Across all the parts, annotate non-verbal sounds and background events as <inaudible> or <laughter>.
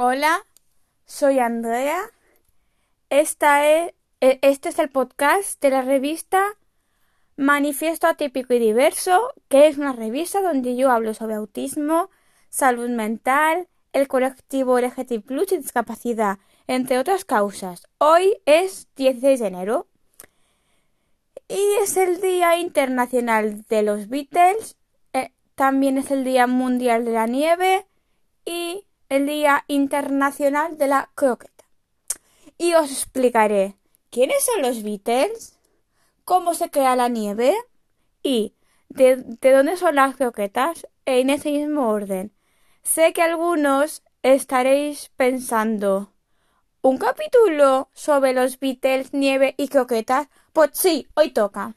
Hola, soy Andrea. Esta es, e- este es el podcast de la revista Manifiesto Atípico y Diverso, que es una revista donde yo hablo sobre autismo, salud mental, el colectivo LGTB Plus y discapacidad, entre otras causas. Hoy es 16 de enero y es el Día Internacional de los Beatles, eh, también es el Día Mundial de la Nieve y el Día Internacional de la Croqueta. Y os explicaré quiénes son los Beatles, cómo se crea la nieve y de, de dónde son las croquetas en ese mismo orden. Sé que algunos estaréis pensando ¿Un capítulo sobre los Beatles, nieve y croquetas? Pues sí, hoy toca.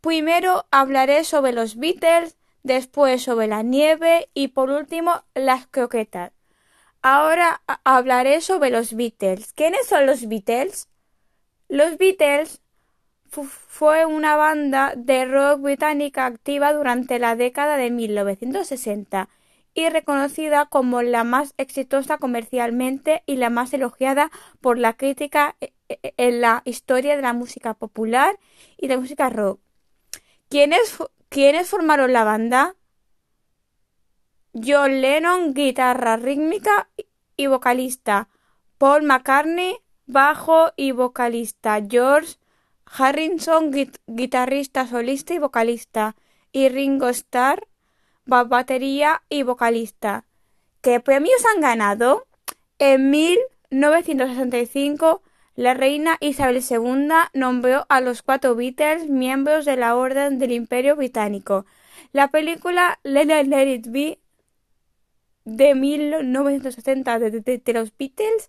Primero hablaré sobre los Beatles, después sobre la nieve y por último las croquetas. Ahora hablaré sobre los Beatles. ¿Quiénes son los Beatles? Los Beatles fu- fue una banda de rock británica activa durante la década de 1960 y reconocida como la más exitosa comercialmente y la más elogiada por la crítica e- e- en la historia de la música popular y de música rock. ¿Quiénes, quiénes formaron la banda? John Lennon, guitarra rítmica y vocalista. Paul McCartney, bajo y vocalista. George Harrison, guit- guitarrista solista y vocalista. Y Ringo Starr, ba- batería y vocalista. ¿Qué premios han ganado? En 1965, la reina Isabel II nombró a los cuatro Beatles miembros de la Orden del Imperio Británico. La película Let, Let- It Be de 1960 de, los Beatles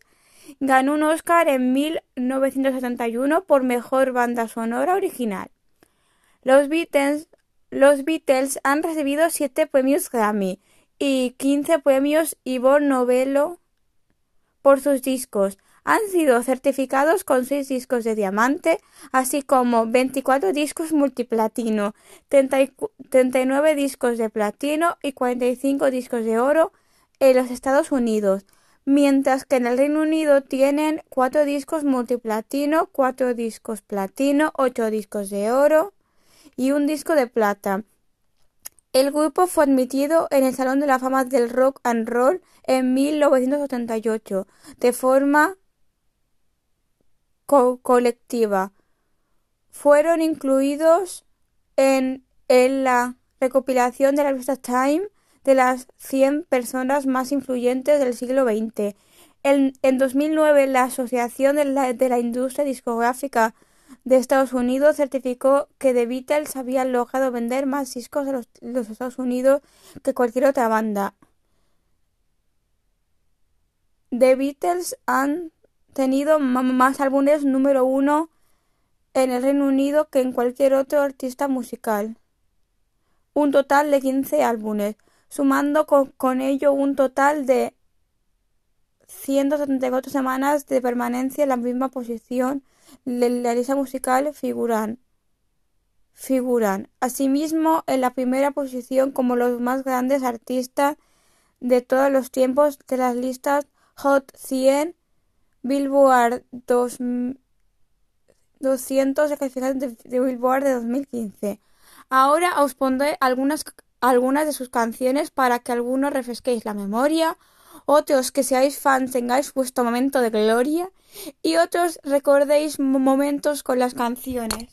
ganó un Oscar en 1971 por mejor banda sonora original. Los Beatles, han recibido siete premios Grammy y 15 premios Ivor Novello por sus discos. Han sido certificados con 6 discos de diamante, así como 24 discos multiplatino, 30 y cu- 39 discos de platino y 45 discos de oro en los Estados Unidos, mientras que en el Reino Unido tienen 4 discos multiplatino, 4 discos platino, 8 discos de oro y un disco de plata. El grupo fue admitido en el Salón de la Fama del Rock and Roll en 1988 de forma co- colectiva. Fueron incluidos en, en la recopilación de la revista Time de las 100 personas más influyentes del siglo XX. En, en 2009, la Asociación de la, de la Industria Discográfica de Estados Unidos certificó que The Beatles había logrado vender más discos en los, los Estados Unidos que cualquier otra banda. The Beatles han tenido más álbumes número uno en el Reino Unido que en cualquier otro artista musical. Un total de 15 álbumes, sumando con, con ello un total de 174 semanas de permanencia en la misma posición de la lista musical figuran. Figuran, asimismo, en la primera posición como los más grandes artistas de todos los tiempos de las listas Hot 100, Billboard 200 200 clasificaciones de, Billboard de 2015. Ahora os pondré algunas, algunas de sus canciones para que algunos refresquéis la memoria, otros que seáis fans tengáis vuestro momento de gloria y otros recordéis mo- momentos con las canciones.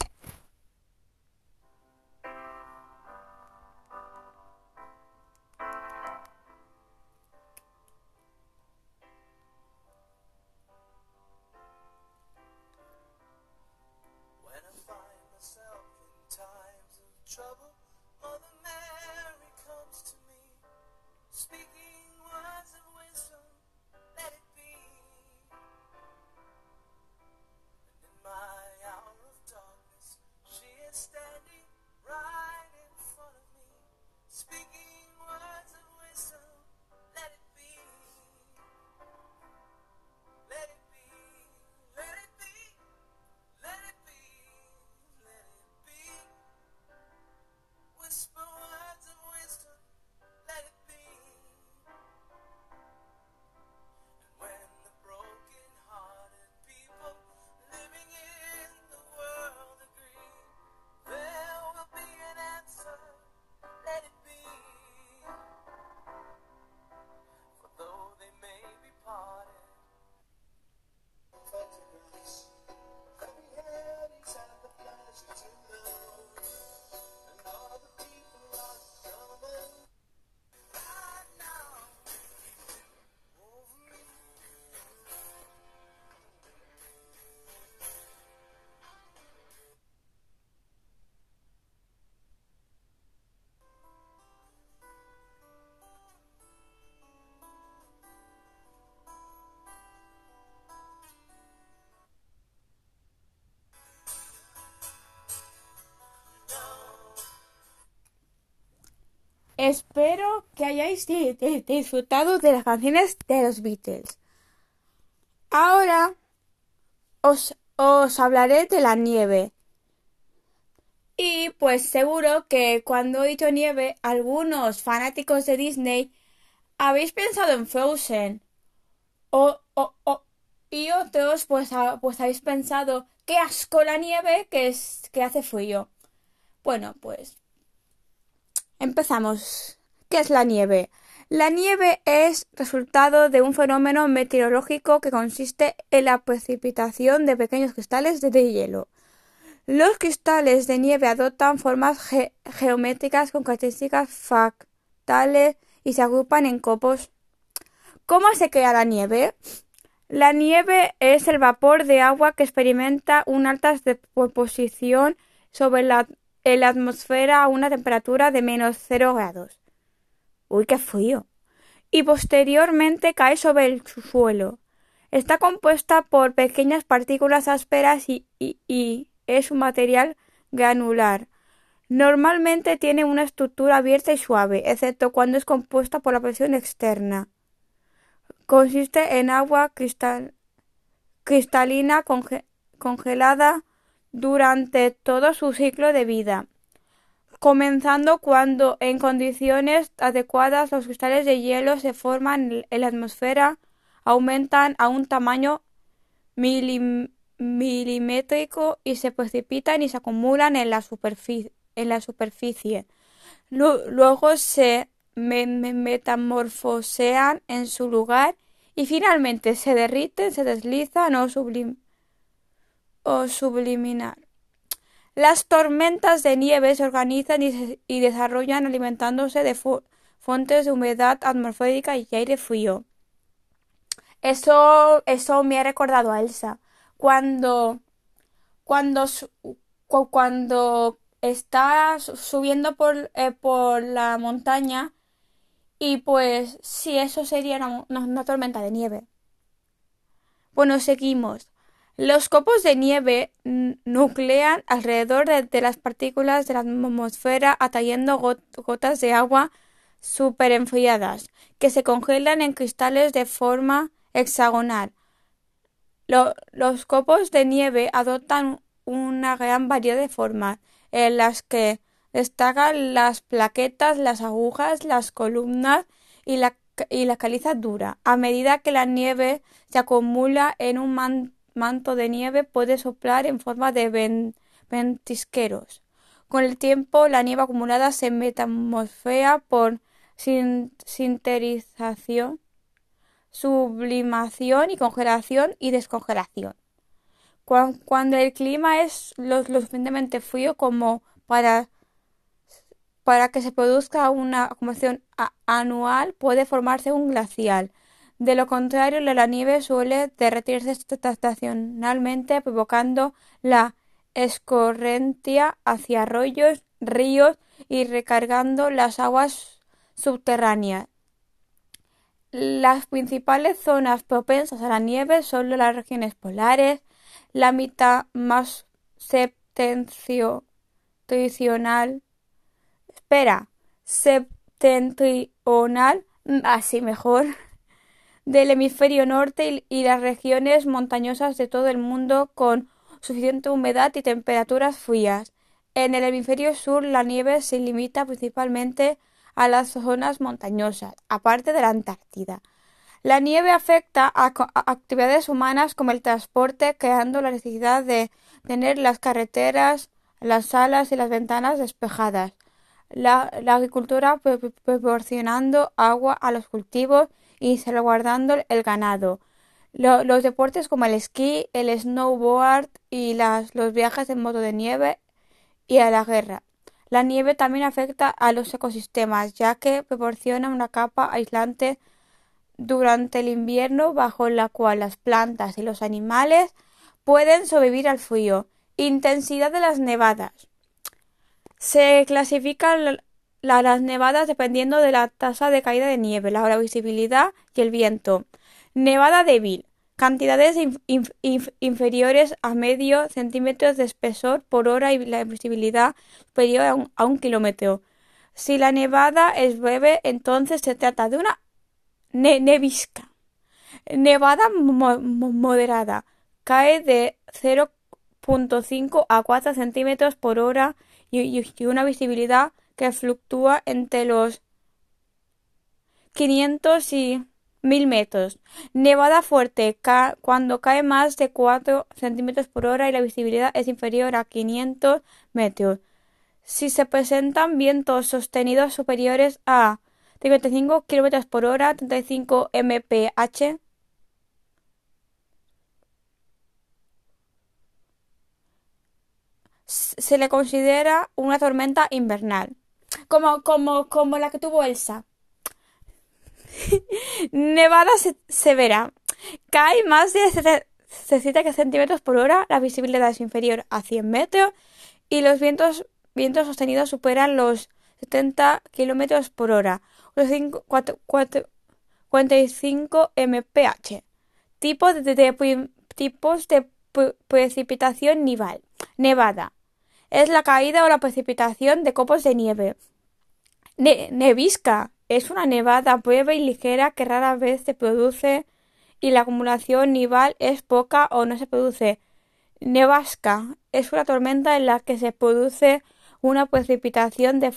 Speaking Espero que hayáis di- di- disfrutado de las canciones de los Beatles. Ahora os, os hablaré de la nieve. Y pues seguro que cuando he dicho nieve, algunos fanáticos de Disney habéis pensado en Frozen. O, o, o- y otros pues, pues habéis pensado, qué asco la nieve que, es, que hace frío. Bueno, pues empezamos. ¿Qué es la nieve? La nieve es resultado de un fenómeno meteorológico que consiste en la precipitación de pequeños cristales de, hielo. Los cristales de nieve adoptan formas ge- geométricas con características fractales y se agrupan en copos. ¿Cómo se crea la nieve? La nieve es el vapor de agua que experimenta una alta deposición sobre la, en la atmósfera a una temperatura de menos 0 grados. Uy, qué frío. Y posteriormente cae sobre el suelo. Está compuesta por pequeñas partículas ásperas y, es un material granular. Normalmente tiene una estructura abierta y suave, excepto cuando es compuesta por la presión externa. Consiste en agua cristal- cristalina conge- congelada durante todo su ciclo de vida, comenzando cuando en condiciones adecuadas los cristales de hielo se forman en la atmósfera, aumentan a un tamaño milim- milimétrico y se precipitan y se acumulan en la superficie. Luego se me- me- metamorfosean en su lugar y finalmente se derriten, se deslizan o, sublim- o subliminar. Las tormentas de nieve se organizan y, desarrollan alimentándose de fu- fuentes de humedad atmosférica y aire frío. Eso, eso me ha recordado a Elsa. Cuando, cuando, cuando está su- subiendo por, eh, por la montaña y pues sí, eso sería una tormenta de nieve. Bueno, seguimos. Los copos de nieve nuclean alrededor de, las partículas de la atmósfera atrayendo got- gotas de agua superenfriadas que se congelan en cristales de forma hexagonal. Lo- los copos de nieve adoptan una gran variedad de formas, en las que destacan las plaquetas, las agujas, las columnas y la, y la caliza dura. A medida que la nieve se acumula en un man- manto de nieve, puede soplar en forma de ven- ventisqueros. Con el tiempo, la nieve acumulada se metamorfosea por sin- sinterización sublimación y congelación y descongelación. Cuan- Cuando el clima es lo, suficientemente frío como para, para que se produzca una acumulación anual, puede formarse un glacial. De lo contrario, la, nieve suele derretirse esta- estacionalmente, provocando la escorrentia hacia arroyos, ríos y recargando las aguas subterráneas. Las principales zonas propensas a la nieve son las regiones polares, la mitad más septentrional, espera, septentrional, mm, así mejor, del hemisferio norte y, las regiones montañosas de todo el mundo con suficiente humedad y temperaturas frías. En el hemisferio sur la nieve se limita principalmente a las zonas montañosas, aparte de la Antártida. La nieve afecta a, actividades humanas como el transporte, creando la necesidad de tener las carreteras, las salas y las ventanas despejadas. La, agricultura pro- pro- proporcionando agua a los cultivos y salvaguardando el ganado. Lo- los deportes como el esquí, el snowboard y las, los viajes en moto de nieve y a la guerra. La nieve también afecta a los ecosistemas, ya que proporciona una capa aislante durante el invierno bajo la cual las plantas y los animales pueden sobrevivir al frío. Intensidad de las nevadas. Se clasifican la- la- las nevadas dependiendo de la tasa de caída de nieve, la visibilidad y el viento. Nevada débil. Cantidades inf- inf- inf- inferiores a medio centímetro de espesor por hora y la visibilidad superior a un, kilómetro. Si la nevada es breve, entonces se trata de una ne nevisca. Nevada mo moderada. Cae de 0.5 a 4 centímetros por hora y, una visibilidad que fluctúa entre los 500 y 1000 metros. Nevada fuerte ca cuando cae más de 4 centímetros por hora y la visibilidad es inferior a 500 metros. Si se presentan vientos sostenidos superiores a 55 km por hora, 35 mph, se le considera una tormenta invernal, como, como, como la que tuvo Elsa. <laughs> Nevada severa. Cae más de 7 centímetros por hora, la visibilidad es inferior a 100 metros y los vientos sostenidos superan los 70 km por hora, los 45 mph. Tipo tipos de precipitación nival. Nevada. Es la caída o la precipitación de copos de nieve. nevisca. Es una nevada breve y ligera que rara vez se produce y la acumulación nival es poca o no se produce. Nevasca es una tormenta en la que se produce una precipitación de,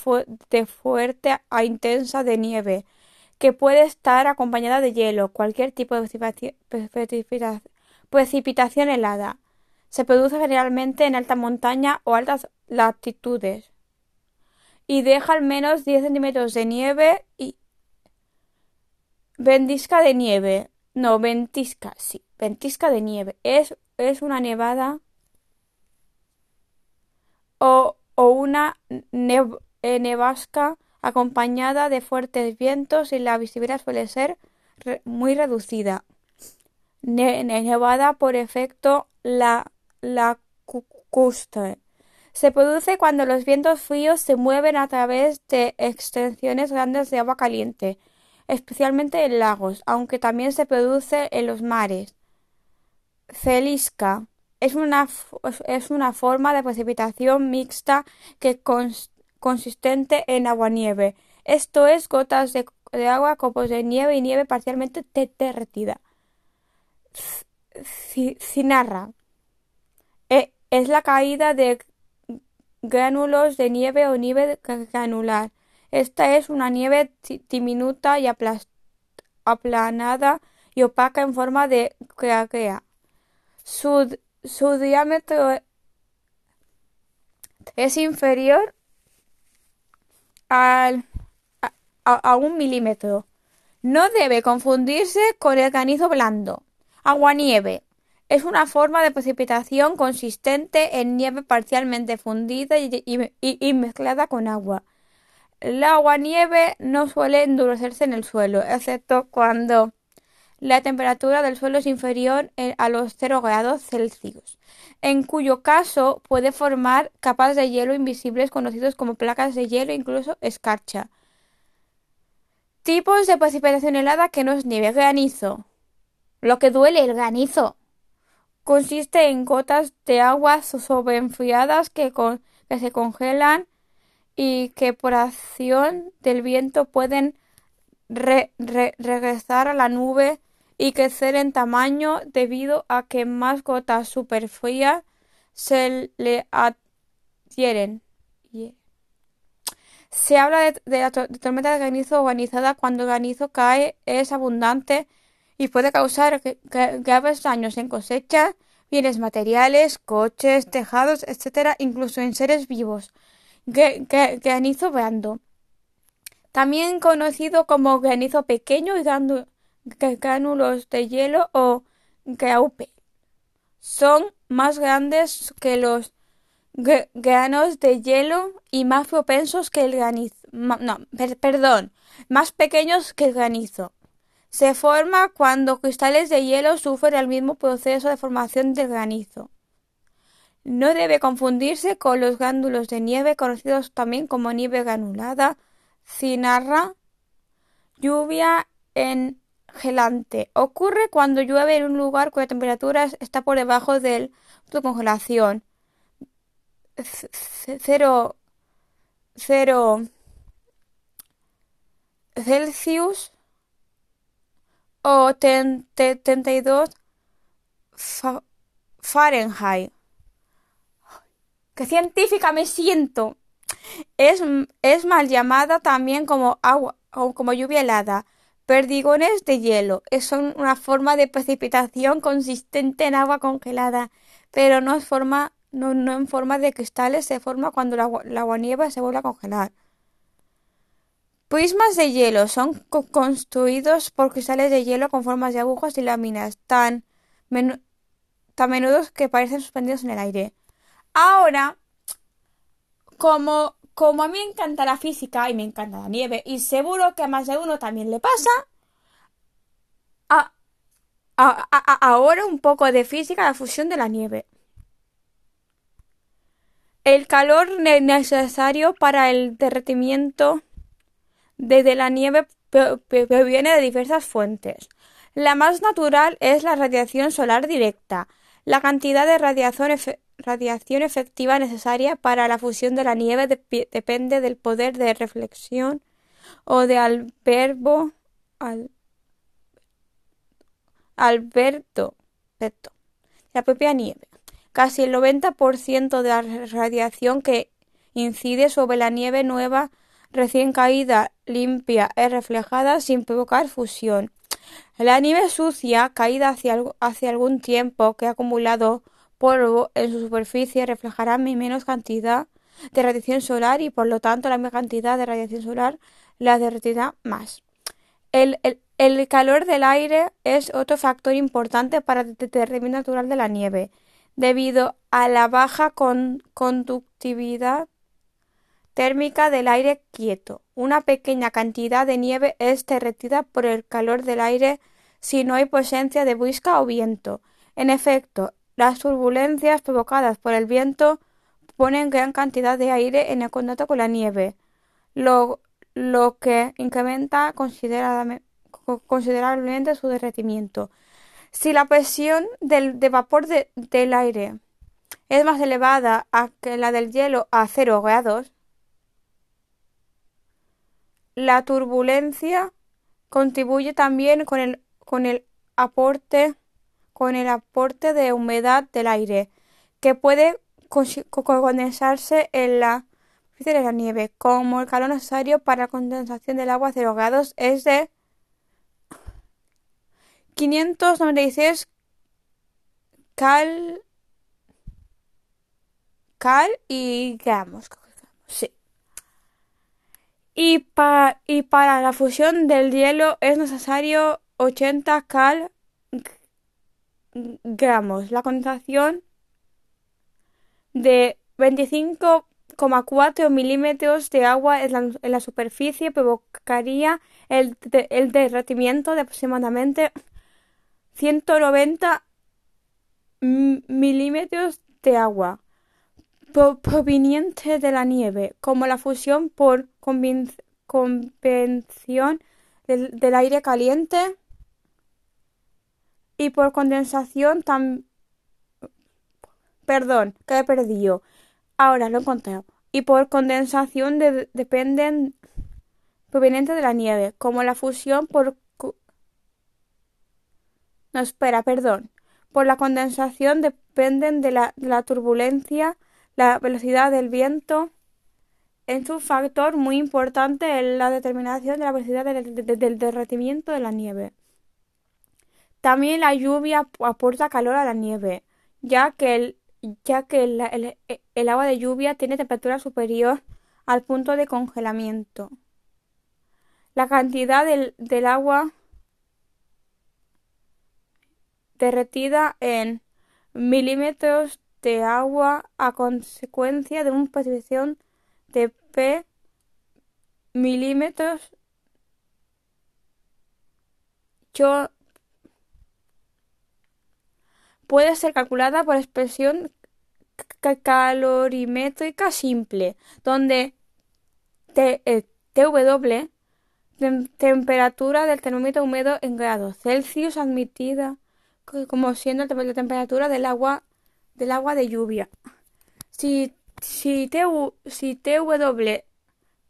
fuerte a intensa de nieve, que puede estar acompañada de hielo, cualquier tipo de precipitación, helada. Se produce generalmente en alta montaña o altas latitudes y deja al menos 10 centímetros de nieve y ventisca de nieve. No, ventisca, sí, ventisca de nieve. Es, es una nevada o o una eh, nevasca acompañada de fuertes vientos y la visibilidad suele ser muy reducida. nevada por efecto la lacustre. Se produce cuando los vientos fríos se mueven a través de extensiones grandes de agua caliente, especialmente en lagos, aunque también se produce en los mares. Celisca es una, es una forma de precipitación mixta que consistente en agua-nieve, esto es, gotas de, agua, copos de nieve y nieve parcialmente derretida. Cinarra es la caída de gránulos de nieve o nieve granular. Esta es una nieve diminuta y aplanada y opaca en forma de craquea. Su diámetro es inferior al, a, un milímetro. No debe confundirse con el granizo blando. Aguanieve es una forma de precipitación consistente en nieve parcialmente fundida y, mezclada con agua. La aguanieve no suele endurecerse en el suelo, excepto cuando la temperatura del suelo es inferior a los 0 grados Celsius, en cuyo caso puede formar capas de hielo invisibles conocidos como placas de hielo incluso escarcha. Tipos de precipitación helada que no es nieve. Granizo. Lo que duele el granizo. Consiste en gotas de agua sobreenfriadas que, que se congelan y que por acción del viento pueden regresar a la nube y crecer en tamaño debido a que más gotas superfrías se le adhieren. Se habla de, la tormenta de granizo organizada cuando el granizo cae, es abundante y puede causar graves daños en cosechas, bienes materiales, coches, tejados, etc., incluso en seres vivos. Granizo blando. También conocido como granizo pequeño y gránulos de hielo o graupe. Son más grandes que los granos de hielo y más propensos que el granizo. No, perdón, más pequeños que el granizo. Se forma cuando cristales de hielo sufren el mismo proceso de formación del granizo. No debe confundirse con los gránulos de nieve, conocidos también como nieve granulada, cinarra, lluvia en gelante. Ocurre cuando llueve en un lugar cuya temperatura está por debajo del punto de congelación. Cero, cero Celsius o 32 Fahrenheit. ¡Qué científica me siento! Es, es mal llamada también como agua o como lluvia helada. Perdigones de hielo son una forma de precipitación consistente en agua congelada, pero no, es forma, no, no en forma de cristales, se forma cuando la, la aguanieve se vuelve a congelar. Prismas de hielo son construidos por cristales de hielo con formas de agujas y láminas tan, tan menudos que parecen suspendidos en el aire. Ahora, como, como a mí me encanta la física y me encanta la nieve, y seguro que a más de uno también le pasa, ahora un poco de física, la fusión de la nieve. El calor necesario para el derretimiento de la nieve proviene de diversas fuentes. La más natural es la radiación solar directa. La cantidad de radiación, radiación efectiva necesaria para la fusión de la nieve depende del poder de reflexión o de Alberto al, Alberto, la propia nieve. Casi el 90% de la radiación que incide sobre la nieve nueva recién caída, limpia, es reflejada sin provocar fusión. La nieve sucia, caída hace algún tiempo, que ha acumulado polvo en su superficie, reflejará menos cantidad de radiación solar y por lo tanto la misma cantidad de radiación solar la derretirá más. El, calor del aire es otro factor importante para el derretimiento natural de la nieve, debido a la baja conductividad térmica del aire quieto. Una pequeña cantidad de nieve es derretida por el calor del aire si no hay presencia de brisa o viento. En efecto, las turbulencias provocadas por el viento ponen gran cantidad de aire en el contacto con la nieve, lo, que incrementa considerablemente su derretimiento. Si la presión del, de vapor del aire es más elevada que la del hielo a cero grados, la turbulencia contribuye también con el, con el aporte con el aporte de humedad del aire, que puede condensarse en la la nieve, como el calor necesario para la condensación del agua a 0 grados es de 596 cal cal y gramos. Sí. Y, y para la fusión del hielo es necesario 80 cal gramos. La condensación de 25,4 milímetros de agua en la, superficie provocaría el, el derretimiento de aproximadamente 190 milímetros de agua proveniente de la nieve, como la fusión por convención del, aire caliente y por condensación tan perdón que he perdido. Ahora lo he encontrado. Y por condensación dependen proveniente de la nieve como la fusión por no espera perdón. Por la condensación dependen de la, de la turbulencia la velocidad del viento es un factor muy importante en la determinación de la velocidad del, derretimiento de la nieve. También la lluvia aporta calor a la nieve, ya que el, ya que el, agua de lluvia tiene temperatura superior al punto de congelamiento. La cantidad del, del agua derretida en milímetros de agua a consecuencia de una precipitación de P milímetros. Puede ser calculada por expresión calorimétrica simple, donde T, eh, TW temperatura del termómetro húmedo en grados Celsius admitida como siendo la temperatura del agua del agua de lluvia. Si, si, TW, si TW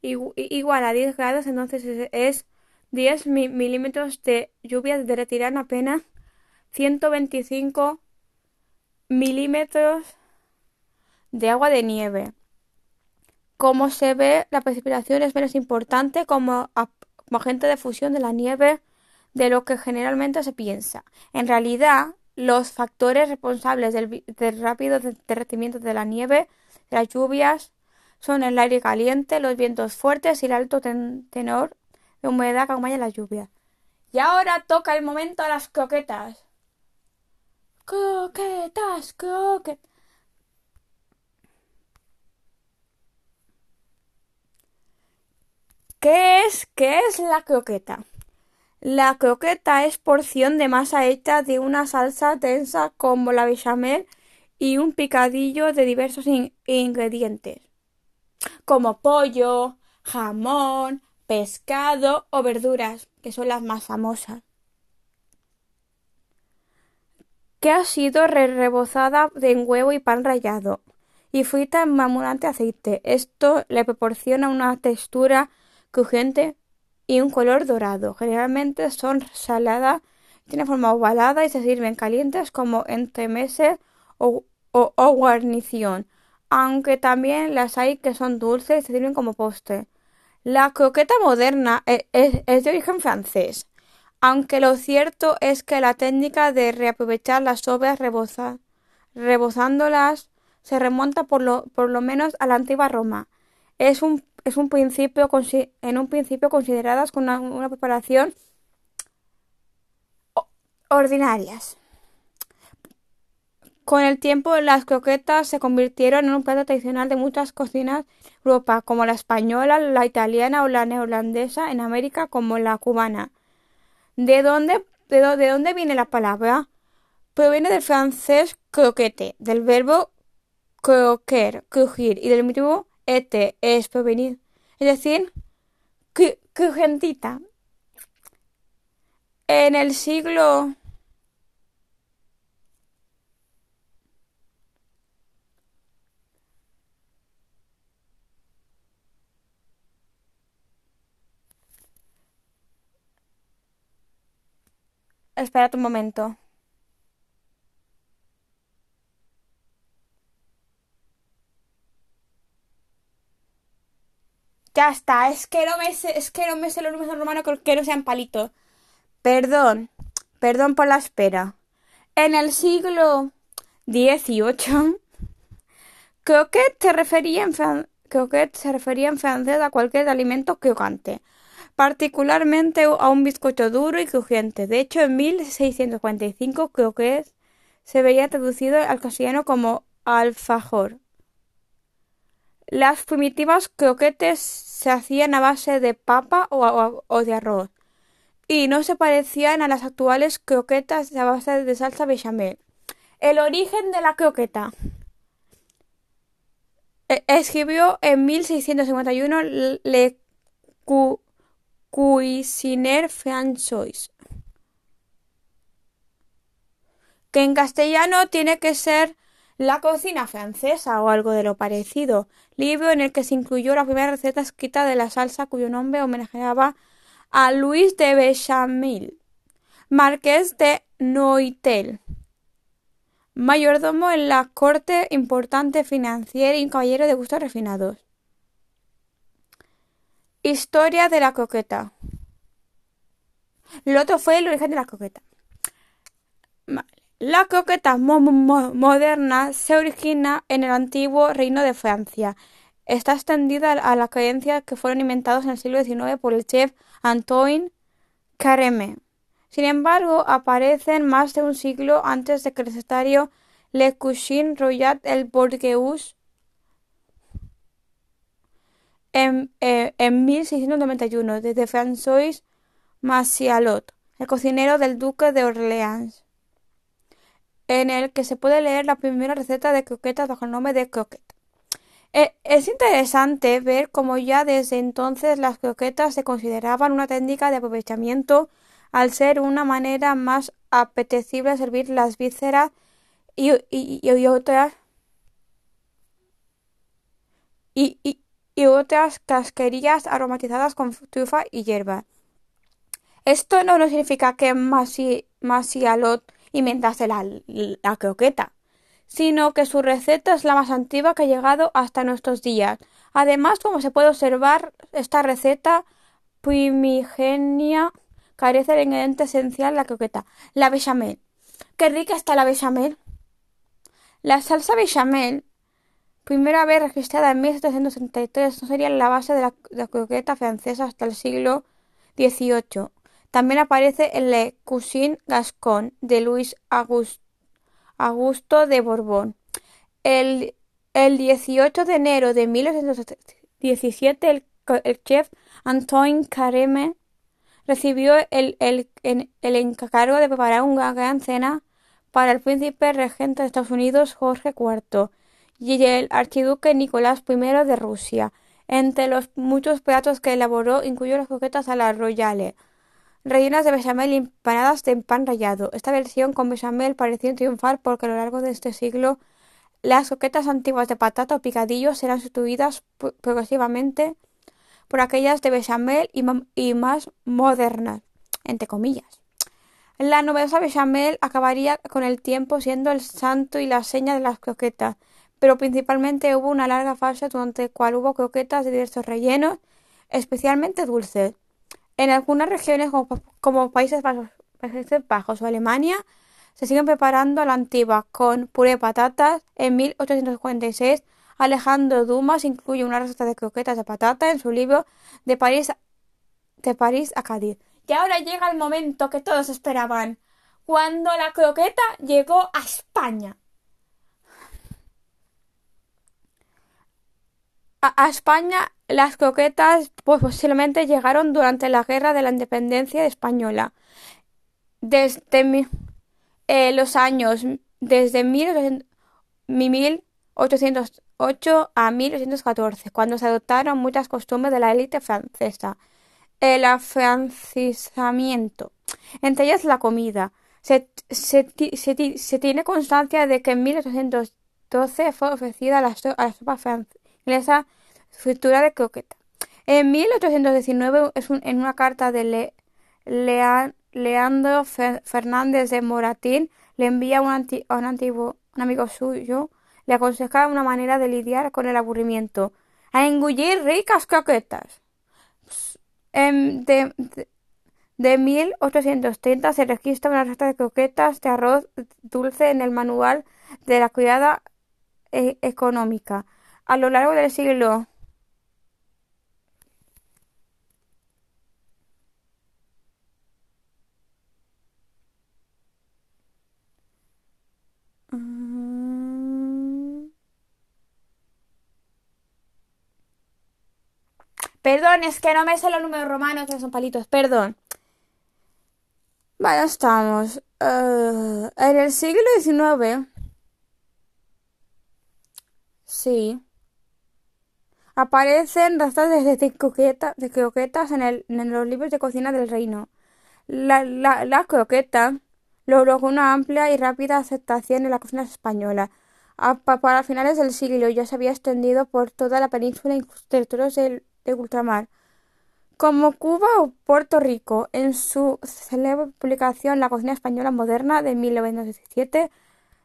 igual a 10 grados, entonces es 10 milímetros de lluvia derretirán apenas 125 milímetros de agua de nieve. Como se ve, la precipitación es menos importante como, agente de fusión de la nieve de lo que generalmente se piensa. En realidad, los factores responsables del, rápido derretimiento de la nieve, de las lluvias, son el aire caliente, los vientos fuertes y el alto tenor de humedad que acompaña la lluvia. Y ahora toca el momento a las croquetas. Croquetas, croquetas. ¿Qué es? ¿Qué es la croqueta? La croqueta es porción de masa hecha de una salsa densa como la bechamel y un picadillo de diversos ingredientes, como pollo, jamón, pescado o verduras, que son las más famosas. Que ha sido rebozada de huevo y pan rallado y frita en abundante aceite. Esto le proporciona una textura crujiente y un color dorado. Generalmente son saladas, tienen forma ovalada y se sirven calientes como entremeses o, o, guarnición, aunque también las hay que son dulces y se sirven como postre. La croqueta moderna e, es, de origen francés, aunque lo cierto es que la técnica de reaprovechar las sobras rebozándolas se remonta por lo, por lo menos a la antigua Roma. Es un es un principio en un principio consideradas con una, preparación ordinarias. Con el tiempo, las croquetas se convirtieron en un plato tradicional de muchas cocinas de Europa, como la española, la italiana o la neerlandesa, en América como la cubana. ¿De dónde, de, dónde viene la palabra? Proviene del francés croquete, del verbo croquer, crujir, y del mismo este es provenir, es decir, crujentita. En el siglo Espera un momento. Ya está, es que no me sé, es que no me sé los números romanos que no sean palitos. Perdón, perdón por la espera. En el siglo XVIII, croquet se refería en, se refería en francés a cualquier alimento crocante, particularmente a un bizcocho duro y crujiente. De hecho, en 1645 croquet se veía traducido al castellano como alfajor. Las primitivas croquetes se hacían a base de papa o, de arroz, y no se parecían a las actuales croquetas a base de salsa bechamel. El origen de la croqueta. E, escribió en 1651 Le Cuisiner François, que en castellano tiene que ser la cocina francesa o algo de lo parecido, libro en el que se incluyó la primera receta escrita de la salsa cuyo nombre homenajeaba a Luis de Bechamel, marqués de Noitel, mayordomo en la corte importante financiera y caballero de gustos refinados. Historia de la coqueta. Lo otro fue el origen de la coqueta. La croqueta moderna se origina en el antiguo Reino de Francia. Está extendida a las creencias que fueron inventadas en el siglo XIX por el chef Antoine Carême. Sin embargo, aparecen más de un siglo antes de que el recetario Le Cuisine Royal el Bourgeois en, eh, en 1691 desde François Massialot, el cocinero del duque de Orleans en el que se puede leer la primera receta de croquetas bajo el nombre de croquet. Eh, es interesante ver cómo ya desde entonces las croquetas se consideraban una técnica de aprovechamiento al ser una manera más apetecible de servir las vísceras y, otras y, otras casquerías aromatizadas con trufa y hierba. Esto no, significa que Masi, Masialot inventase la, la croqueta, sino que su receta es la más antigua que ha llegado hasta nuestros días. Además, como se puede observar, esta receta primigenia carece del ingrediente esencial la croqueta, la bechamel. ¡Qué rica está la bechamel! La salsa bechamel, primera vez registrada en 1763, no sería la base de la, de la croqueta francesa hasta el siglo XVIII. También aparece en Le Cuisine Gascon de Luis Augusto de Borbón. El, el 18 de enero de 1817, el, el chef Antoine Carême recibió el, el, el encargo de preparar una gran cena para el príncipe regente de Estados Unidos Jorge IV y el archiduque Nicolás I de Rusia. Entre los muchos platos que elaboró incluyó las croquetas a la royale, rellenas de bechamel y empanadas de pan rallado. Esta versión con bechamel pareció triunfar porque a lo largo de este siglo las croquetas antiguas de patata o picadillo serán sustituidas progresivamente por aquellas de bechamel y, y más modernas, entre comillas. La novedosa bechamel acabaría con el tiempo siendo el santo y la seña de las croquetas, pero principalmente hubo una larga fase durante la cual hubo croquetas de diversos rellenos, especialmente dulces. En algunas regiones, como, Países, Bajos, Bajos o Alemania, se siguen preparando a la antigua con puré de patatas. En 1846, Alejandro Dumas incluye una receta de croquetas de patata en su libro De París, París a Cádiz. Y ahora llega el momento que todos esperaban, cuando la croqueta llegó a España. A España las croquetas pues, posiblemente llegaron durante la Guerra de la Independencia Española. Desde eh, los años desde 1808 a 1814, cuando se adoptaron muchas costumbres de la élite francesa. El afrancesamiento, entre ellas la comida. Se, se, tiene constancia de que en 1812 fue ofrecida la, la sopa francesa fritura de croqueta. En 1819, es un, en una carta de Le, Lea, Leandro Fernández de Moratín, le envía un, anti, a un antiguo un amigo suyo, le aconseja una manera de lidiar con el aburrimiento, a engullir ricas croquetas. En, de, de, de 1830 se registra una receta de croquetas de arroz dulce en el manual de la cuidada e económica. A lo largo del siglo Perdón, es que no me sé los números romanos, que son palitos, perdón. Vale, estamos. Uh, en el siglo XIX. Sí. Aparecen rastros de, de, croqueta, de croquetas en, el, en, los libros de cocina del reino. La, la, la croqueta logró una amplia y rápida aceptación en la cocina española. Para finales del siglo ya se había extendido por toda la península y territorios del de ultramar, como Cuba o Puerto Rico. En su célebre publicación La cocina española moderna de 1917,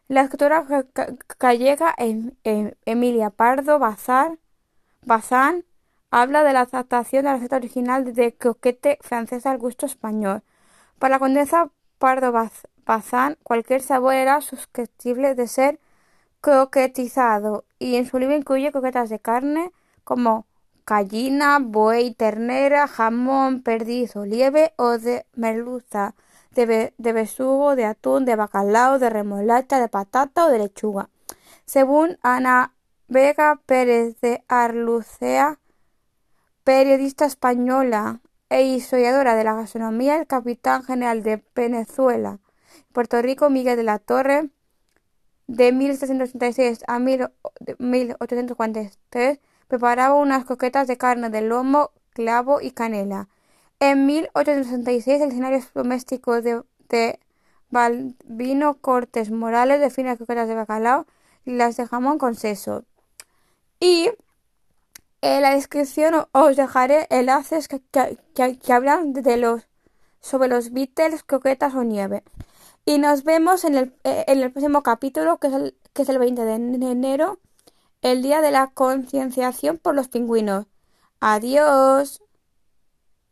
la escritora gallega Emilia Pardo Bazán habla de la adaptación de la receta original de croquete francesa al gusto español. Para la condesa Pardo Bazán, cualquier sabor era susceptible de ser croquetizado, y en su libro incluye croquetas de carne como gallina, buey, ternera, jamón, perdiz o lieve o de merluza, de, de besugo, de atún, de bacalao, de remolacha, de patata o de lechuga. Según Ana Vega Pérez de Arlucea, periodista española e historiadora de la gastronomía, el capitán general de Venezuela, Puerto Rico, Miguel de la Torre, de 1786 a 1843, preparaba unas croquetas de carne de lomo, clavo y canela. En 1866, el escenario doméstico de, de Balbino Cortés Morales define las croquetas de bacalao y las de jamón con seso. Y en la descripción os dejaré enlaces que, que, hablan de los sobre los Beatles, croquetas o nieve. Y nos vemos en el, en el próximo capítulo, que es, el, que es el 20 de enero, el día de la concienciación por los pingüinos. Adiós.